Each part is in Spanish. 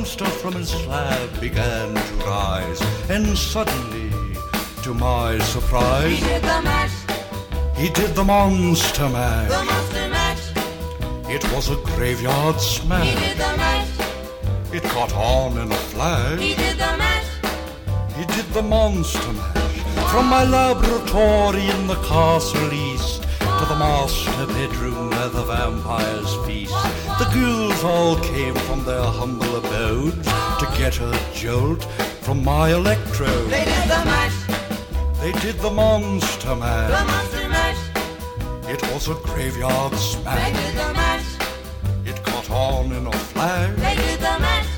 monster from his slab began to rise, and suddenly, to my surprise, He did the mash, he did the monster mash. the monster mash. It was a graveyard smash. He did the mash, It caught on in a flash. he did the mash. He did the monster mash. From my laboratory in the castle east to the master bedroom where the vampires feast. The ghouls all came from their humble abodes to get a jolt from my electrode. They did the mash, They did the monster mash. the monster mash. It was a graveyard smash. They did the mash, It caught on in a flash. they did the mash.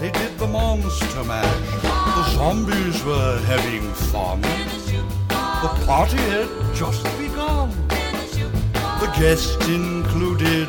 They did the monster mash. The zombies were having fun. The party had just begun. the guests included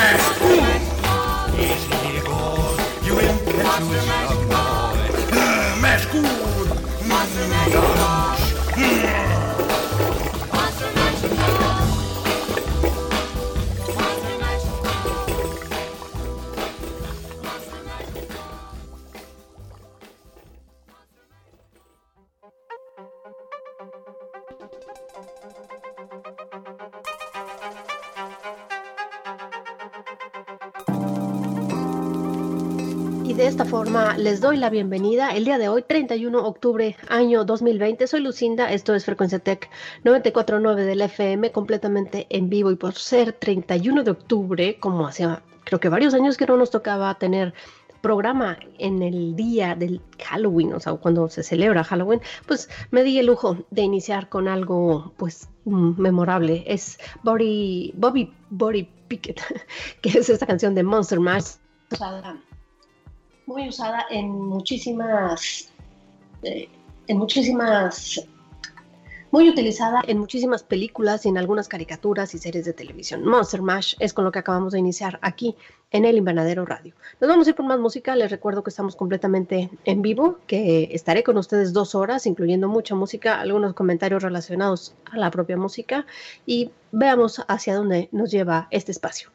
Max. Yes, dear boy, you will catch me, Max. Max, good. Max, de esta forma les doy la bienvenida el día de hoy, 31 de octubre, año 2020. Soy Lucinda, esto es Frecuencia Tech 949 del FM, completamente en vivo. Y por ser 31 de octubre, como hacía creo que varios años que no nos tocaba tener programa en el día del Halloween, o sea, cuando se celebra Halloween, pues me di el lujo de iniciar con algo, pues, memorable. Es Bobby, Bobby, Bobby Pickett, que es esta canción de Monster Mash, muy usada en muchísimas, eh, en muchísimas, muy utilizada en muchísimas películas y en algunas caricaturas y series de televisión. Monster Mash es con lo que acabamos de iniciar aquí en el Invernadero Radio. Nos vamos a ir por más música. Les recuerdo que estamos completamente en vivo, que estaré con ustedes dos horas, incluyendo mucha música, algunos comentarios relacionados a la propia música y veamos hacia dónde nos lleva este espacio.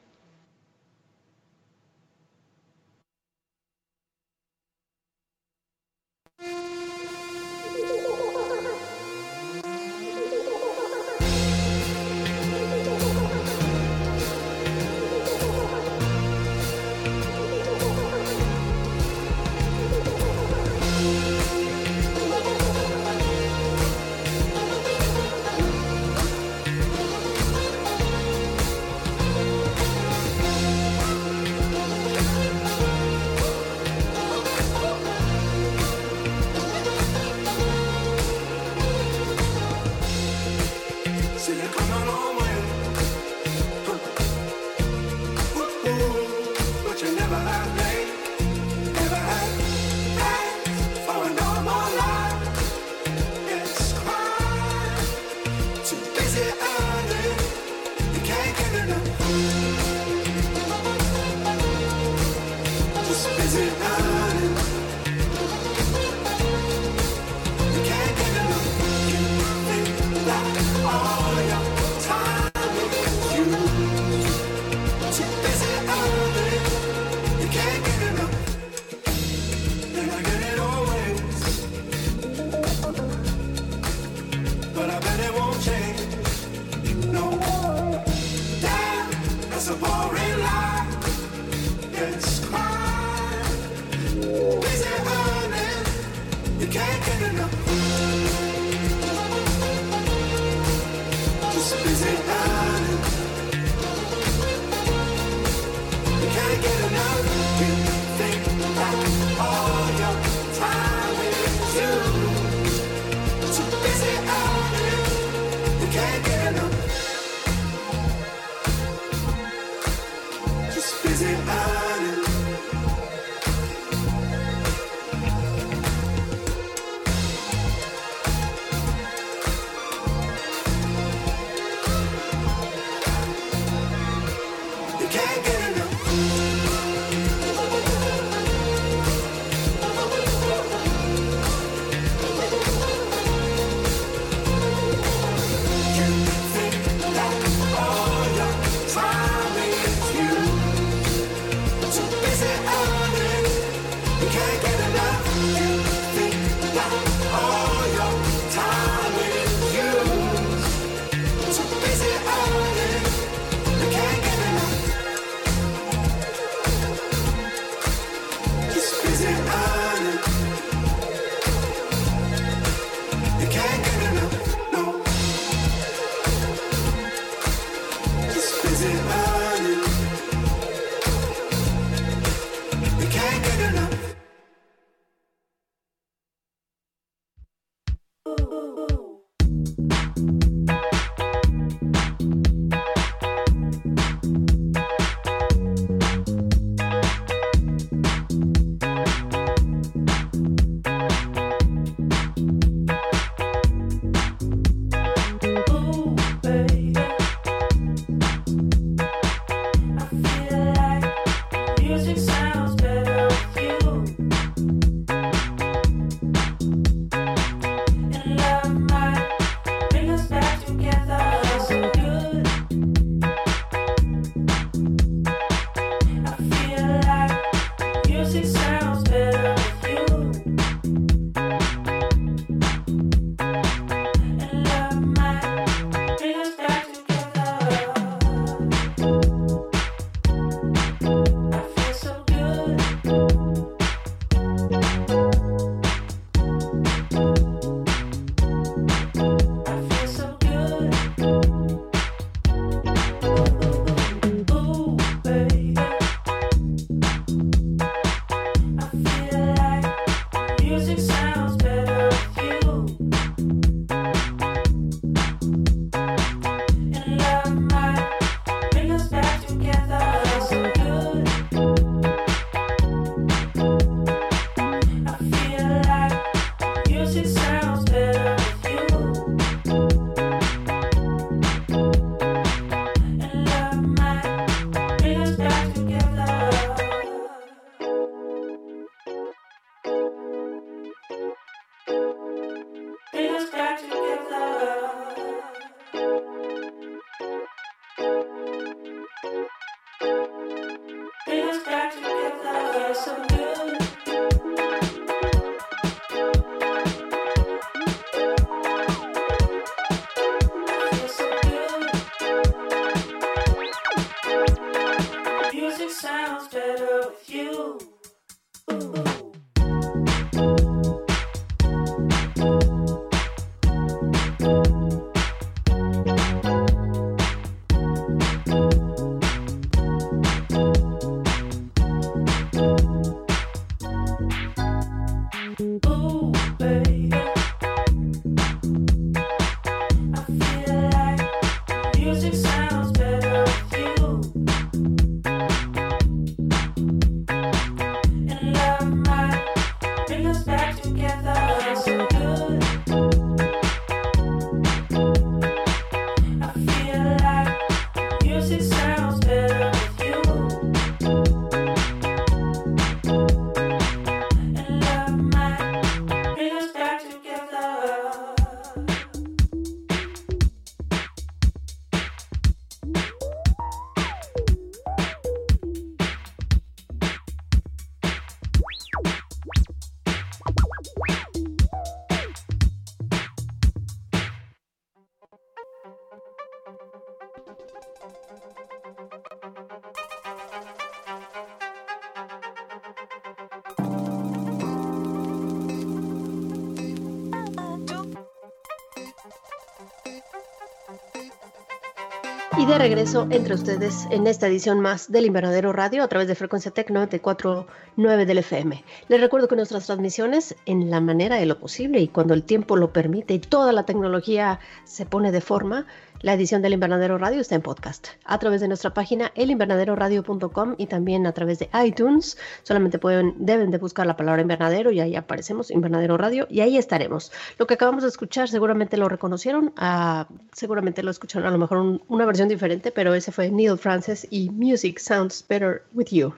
De regreso entre ustedes en esta edición más del Invernadero Radio a través de Frecuencia Tech 94.9 del FM. Les recuerdo que nuestras transmisiones, en la manera de lo posible y cuando el tiempo lo permite y toda la tecnología se pone de forma, la edición del Invernadero Radio está en podcast a través de nuestra página elinvernaderoradio.com y también a través de iTunes. Solamente pueden, deben de buscar la palabra invernadero y ahí aparecemos, Invernadero Radio, y ahí estaremos. Lo que acabamos de escuchar seguramente lo reconocieron, ah, seguramente lo escucharon a lo mejor un- una versión diferente, pero ese fue Neil Francis y Music Sounds Better With You.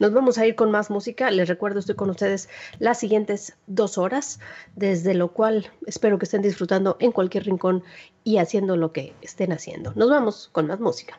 Nos vamos a ir con más música. Les recuerdo, estoy con ustedes las siguientes dos horas, desde lo cual espero que estén disfrutando en cualquier rincón y haciendo lo que estén haciendo. Nos vamos con más música.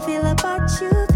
I feel about you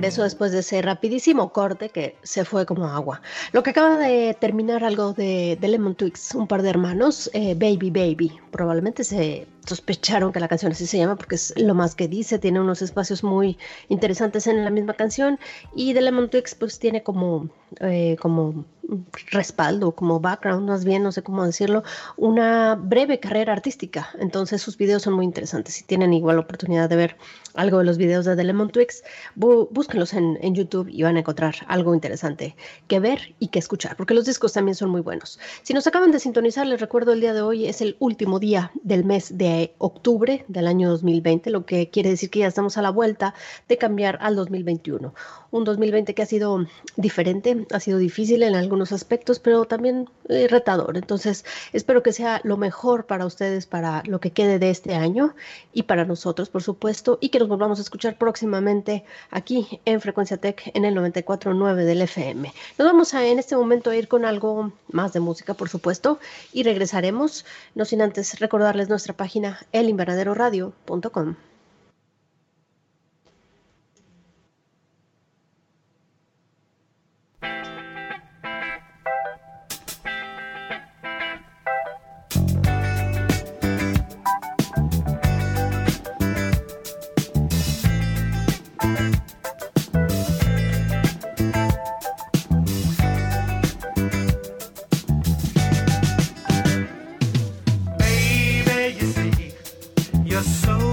regreso después de ese rapidísimo corte que se fue como agua. Lo que acaba de terminar algo de, de Lemon Twigs, un par de hermanos, eh, Baby Baby. Probablemente se sospecharon que la canción así se llama porque es lo más que dice, tiene unos espacios muy interesantes en la misma canción y The Lemon Twigs pues tiene como, eh, como respaldo, como background más bien, no sé cómo decirlo, una breve carrera artística, entonces sus videos son muy interesantes, si tienen igual oportunidad de ver algo de los videos de The Lemon Twigs, bú- búsquenlos en, en YouTube y van a encontrar algo interesante que ver y que escuchar, porque los discos también son muy buenos. Si nos acaban de sintonizar, les recuerdo el día de hoy es el último día del mes de octubre del año 2020, lo que quiere decir que ya estamos a la vuelta de cambiar al 2021. Un 2020 que ha sido diferente, ha sido difícil en algunos aspectos, pero también eh, retador. Entonces, espero que sea lo mejor para ustedes, para lo que quede de este año y para nosotros, por supuesto, y que volvamos a escuchar próximamente aquí en Frecuencia Tech en el 94.9 del FM. Nos vamos a en este momento a ir con algo más de música, por supuesto, y regresaremos, no sin antes recordarles nuestra página elinvernaderoradio.com. just so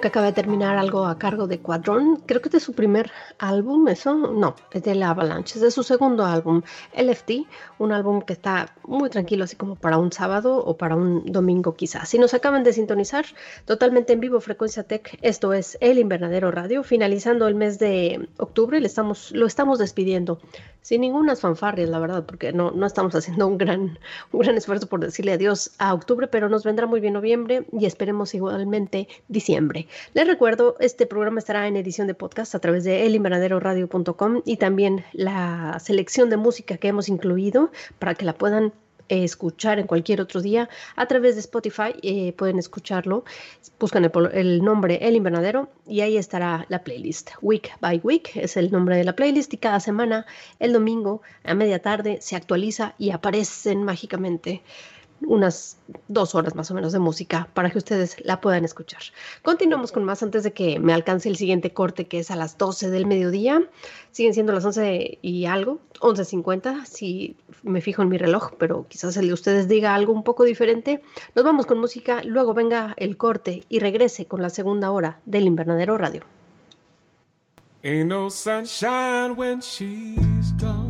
que acaba de terminar algo a cargo de Quadron, creo que es de su primer álbum, eso no, es de la Avalanche, es de su segundo álbum, LFT, un álbum que está muy tranquilo, así como para un sábado o para un domingo quizás. Si nos acaban de sintonizar, totalmente en vivo Frecuencia Tech, esto es El Invernadero Radio, finalizando el mes de octubre, le estamos, lo estamos despidiendo sin ninguna fanfarrias, la verdad, porque no, no estamos haciendo un gran, un gran esfuerzo por decirle adiós a octubre, pero nos vendrá muy bien noviembre y esperemos igualmente diciembre. Les recuerdo, este programa estará en edición de podcast a través de elinvernaderoradio.com y también la selección de música que hemos incluido para que la puedan eh, escuchar en cualquier otro día a través de Spotify. eh, pueden escucharlo. Buscan el, el nombre El Invernadero y ahí estará la playlist. Week by Week es el nombre de la playlist y cada semana, el domingo a media tarde, se actualiza y aparecen mágicamente unas dos horas más o menos de música para que ustedes la puedan escuchar. Continuamos con más antes de que me alcance el siguiente corte que es a las 12 del mediodía. Siguen siendo las 11 y algo, 11.50 si me fijo en mi reloj, pero quizás el de ustedes diga algo un poco diferente. Nos vamos con música, luego venga el corte y regrese con la segunda hora del Invernadero Radio. Ain't no sunshine when she's gone.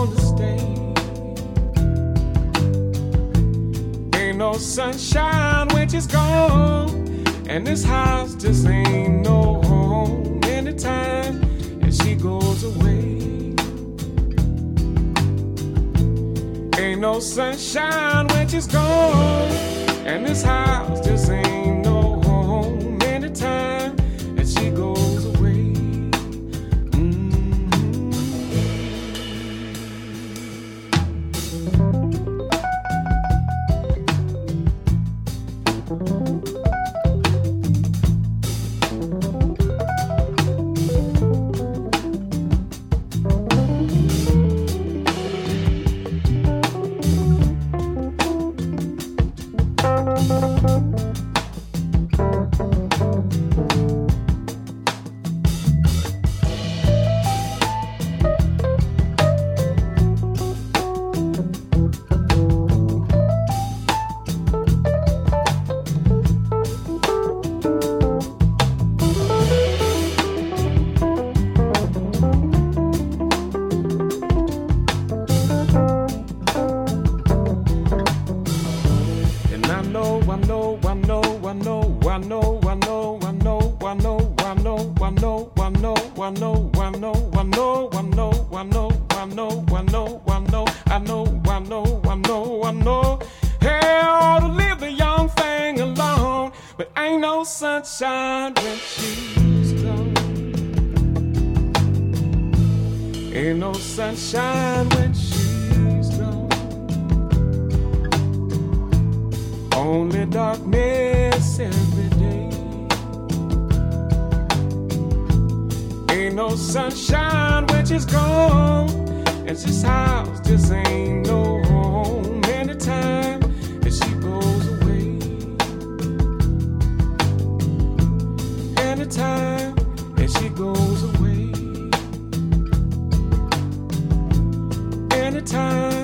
no sunshine when she's gone, and this house just ain't no home anytime and she goes away. Ain't no sunshine when she's gone, and this house just ain't I know, I know, I know, I know, ought to leave the young thing alone, but ain't no sunshine when she's gone. Ain't no sunshine when she's gone. Only darkness every day. Ain't no sunshine when she's gone. Cause this house just ain't no home. And the time that she goes away. And the time that she goes away. And the time.